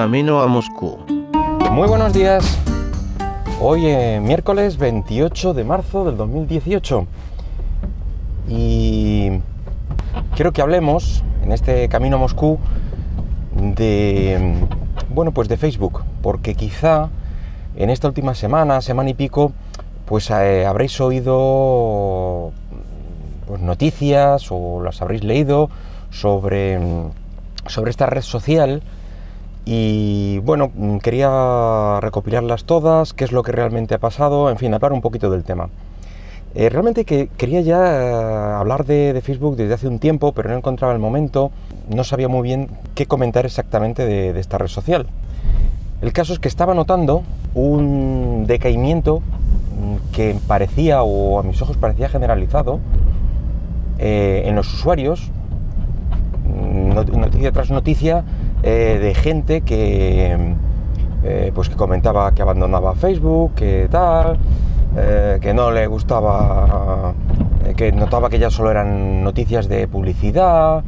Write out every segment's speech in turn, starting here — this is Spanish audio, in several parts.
camino a Moscú. Muy buenos días. Hoy es miércoles 28 de marzo del 2018 y quiero que hablemos en este camino a Moscú de bueno, pues de Facebook, porque quizá en esta última semana, semana y pico, pues eh, habréis oído pues, noticias o las habréis leído sobre, sobre esta red social y bueno, quería recopilarlas todas, qué es lo que realmente ha pasado, en fin, hablar un poquito del tema. Eh, realmente que quería ya eh, hablar de, Facebook desde hace un tiempo, pero no encontraba el momento, no sabía muy bien qué comentar exactamente de, esta red social. El caso es que estaba notando un decaimiento mm, que parecía, o a mis ojos parecía generalizado, eh, en los usuarios, mm, noticia tras noticia, eh, de gente que, eh, pues que comentaba que abandonaba Facebook, que tal, que no le gustaba, que notaba que ya solo eran noticias de publicidad,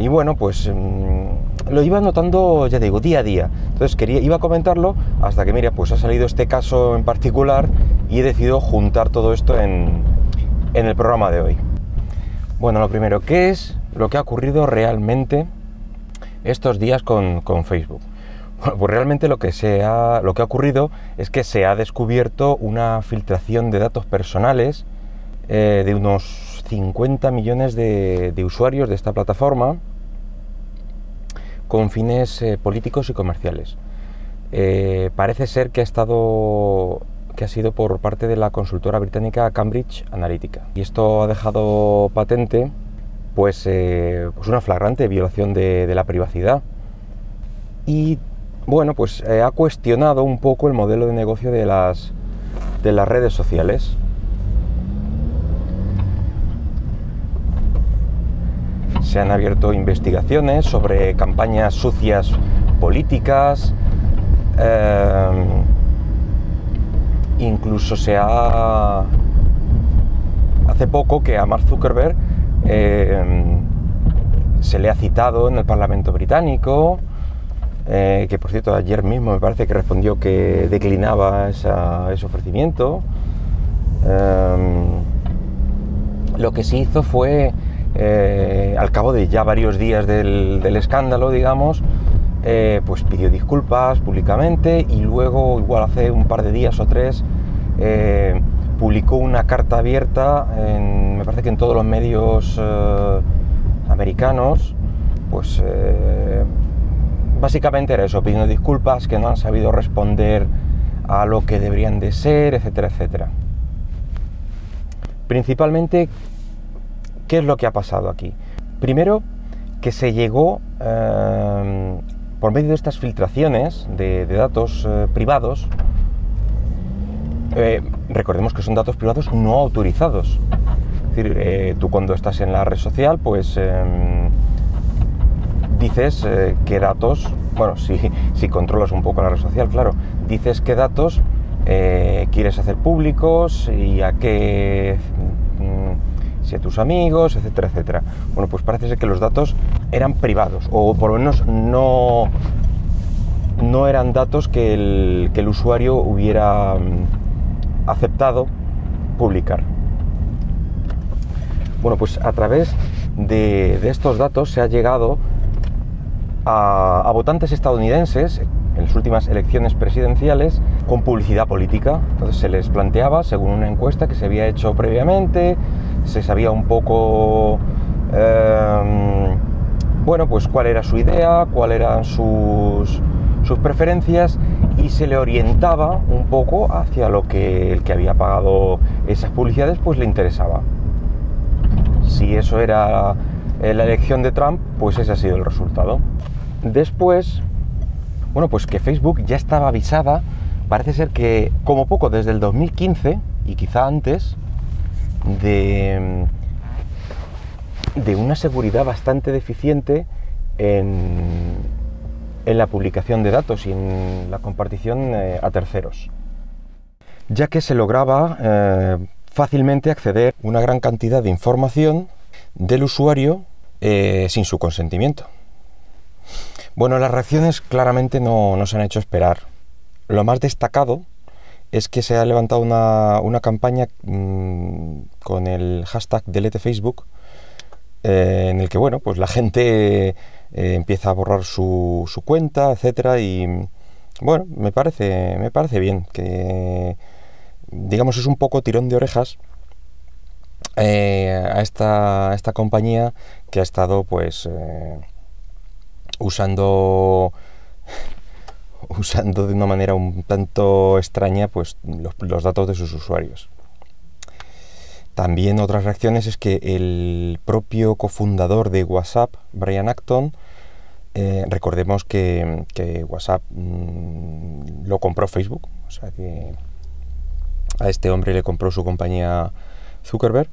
y bueno, pues mm, lo iba notando, ya digo, día a día. Entonces quería, iba a comentarlo hasta que, mira, pues ha salido este caso en particular y he decidido juntar todo esto en, en el programa de hoy. Bueno, lo primero, ¿qué es lo que ha ocurrido realmente estos días con, Facebook? Pues realmente lo que, se ha, lo que ha ocurrido es que se ha descubierto una filtración de datos personales eh, de unos 50 millones de, usuarios de esta plataforma con fines eh, políticos y comerciales. Eh, parece ser que ha estado que ha sido por parte de la consultora británica Cambridge Analytica. Y esto ha dejado patente pues, eh, pues una flagrante violación de, la privacidad. Y bueno, pues eh, ha cuestionado un poco el modelo de negocio de las, de las redes sociales. Se han abierto investigaciones sobre campañas sucias políticas, eh, Incluso se ha... Hace poco que a Mark Zuckerberg eh, se le ha citado en el Parlamento británico, eh, que por cierto ayer mismo me parece que respondió que declinaba ese ofrecimiento. Eh, lo que se hizo fue, al cabo de ya varios días del, del escándalo, digamos, eh, pues pidió disculpas públicamente y luego, igual hace un par de días o tres, eh, publicó una carta abierta, en, me parece que en todos los medios eh, americanos, pues básicamente era eso, pidiendo disculpas, que no han sabido responder a lo que deberían de ser, etcétera, etcétera. Principalmente, ¿qué es lo que ha pasado aquí? Primero, que se llegó por medio de estas filtraciones de, datos eh, privados, eh, recordemos que son datos privados no autorizados. Es decir, eh, tú cuando estás en la red social, pues em, dices qué datos, bueno, si, si controlas un poco la red social, claro, dices qué datos quieres hacer públicos y a qué si a tus amigos, etcétera, etcétera. Bueno, pues parece ser que los datos eran privados, o por lo menos no, no eran datos que el, que el usuario hubiera mm, aceptado publicar. Bueno, pues a través de, estos datos se ha llegado a, a, votantes estadounidenses en las últimas elecciones presidenciales con publicidad política. Entonces se les planteaba, según una encuesta que se había hecho previamente, se sabía un poco, em, bueno, pues cuál era su idea, cuáles eran sus, sus preferencias y se le orientaba un poco hacia lo que el que había pagado esas publicidades pues le interesaba. Si eso era la elección de Trump, pues ese ha sido el resultado. Después, bueno, pues que Facebook ya estaba avisada, parece ser que como poco desde el 2015 y quizá antes, de, de una seguridad bastante deficiente en, en, la publicación de datos y en la compartición eh, a terceros, ya que se lograba eh, fácilmente acceder una gran cantidad de información del usuario eh, sin su consentimiento. Bueno, las reacciones claramente no, no se han hecho esperar. Lo más destacado es que se ha levantado una, campaña mm, con el hashtag delete Facebook, eh, en el que bueno, pues la gente eh, empieza a borrar su, su, cuenta, etcétera, y bueno, me parece, me parece bien que digamos es un poco tirón de orejas eh, a, esta, esta, compañía que ha estado pues usando usando de una manera un tanto extraña pues, los, datos de sus usuarios. También otras reacciones es que el propio cofundador de WhatsApp, Brian Acton, eh, recordemos que, WhatsApp mm, lo compró Facebook, o sea que a este hombre le compró su compañía Zuckerberg.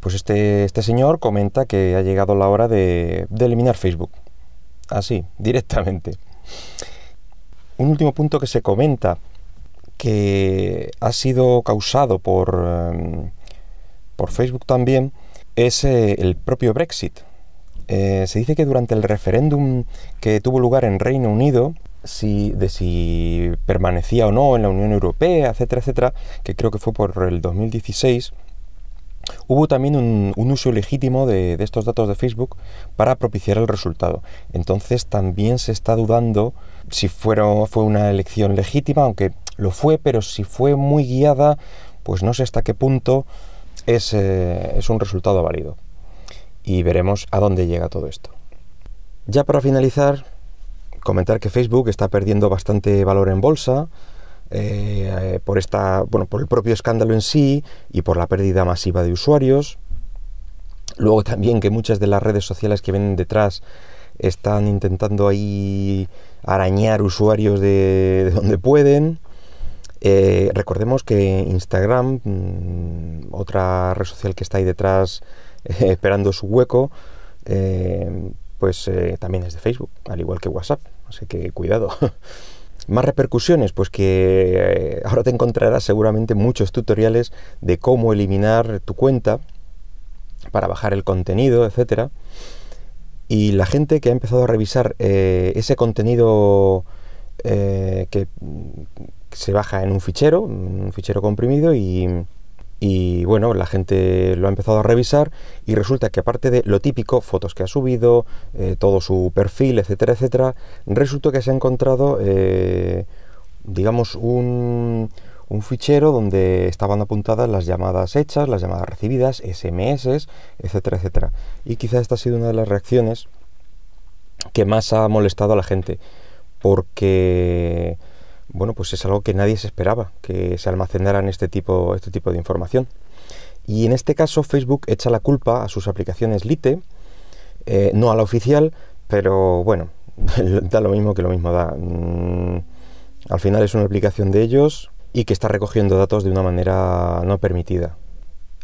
Pues este, este señor comenta que ha llegado la hora de, eliminar Facebook. Así, directamente. Un último punto que se comenta que ha sido causado por, em, por Facebook también es eh, el propio Brexit. Eh, se dice que durante el referéndum que tuvo lugar en Reino Unido, si, de si permanecía o no en la Unión Europea, etcétera, etcétera, que creo que fue por el 2016, Hubo también un, uso legítimo de, de, estos datos de Facebook para propiciar el resultado. Entonces también se está dudando si fueron, fue una elección legítima, aunque lo fue, pero si fue muy guiada, pues no sé hasta qué punto es, eh, es un resultado válido. Y veremos a dónde llega todo esto. Ya para finalizar, comentar que Facebook está perdiendo bastante valor en bolsa. Eh, por esta bueno por el propio escándalo en sí y por la pérdida masiva de usuarios luego también que muchas de las redes sociales que vienen detrás están intentando ahí arañar usuarios de, donde pueden. Eh, recordemos que Instagram, mm, otra red social que está ahí detrás eh, esperando su hueco, eh, pues también es de Facebook, al igual que WhatsApp. Así que cuidado. Más repercusiones, pues que ahora te encontrarás seguramente muchos tutoriales de cómo eliminar tu cuenta para bajar el contenido, etcétera. Y la gente que ha empezado a revisar ese contenido eh, que se baja en un fichero, un fichero comprimido, y, bueno, la gente lo ha empezado a revisar y resulta que aparte de lo típico, fotos que ha subido, eh, todo su perfil, etcétera, etcétera, resulta que se ha encontrado, digamos, un, un fichero donde estaban apuntadas las llamadas hechas, las llamadas recibidas, SMS, etcétera, etcétera. Y quizá esta ha sido una de las reacciones que más ha molestado a la gente, porque bueno, pues es algo que nadie se esperaba, que se almacenaran este tipo, este tipo de información. Y en este caso Facebook echa la culpa a sus aplicaciones Lite, eh, no a la oficial, pero bueno, da lo mismo que lo mismo da. Mm, al final es una aplicación de ellos, y que está recogiendo datos de una manera no permitida.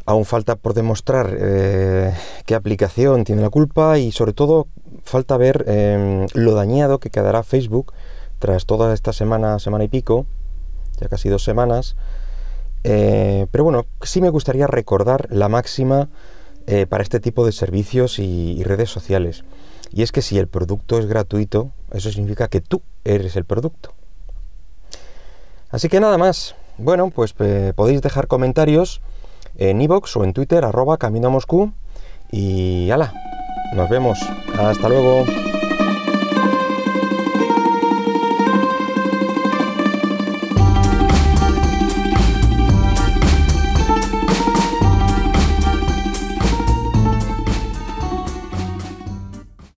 Aún falta por demostrar eh, qué aplicación tiene la culpa y sobre todo falta ver em, lo dañado que quedará Facebook tras toda esta semana, semana y pico, ya casi dos semanas. Eh, pero bueno, sí me gustaría recordar la máxima eh, para este tipo de servicios y redes sociales. Y es que si el producto es gratuito, eso significa que tú eres el producto. Así que nada más. Bueno, pues podéis dejar comentarios en iVoox o en Twitter, arroba Camino Moscú. Y ala, nos vemos. Hasta luego.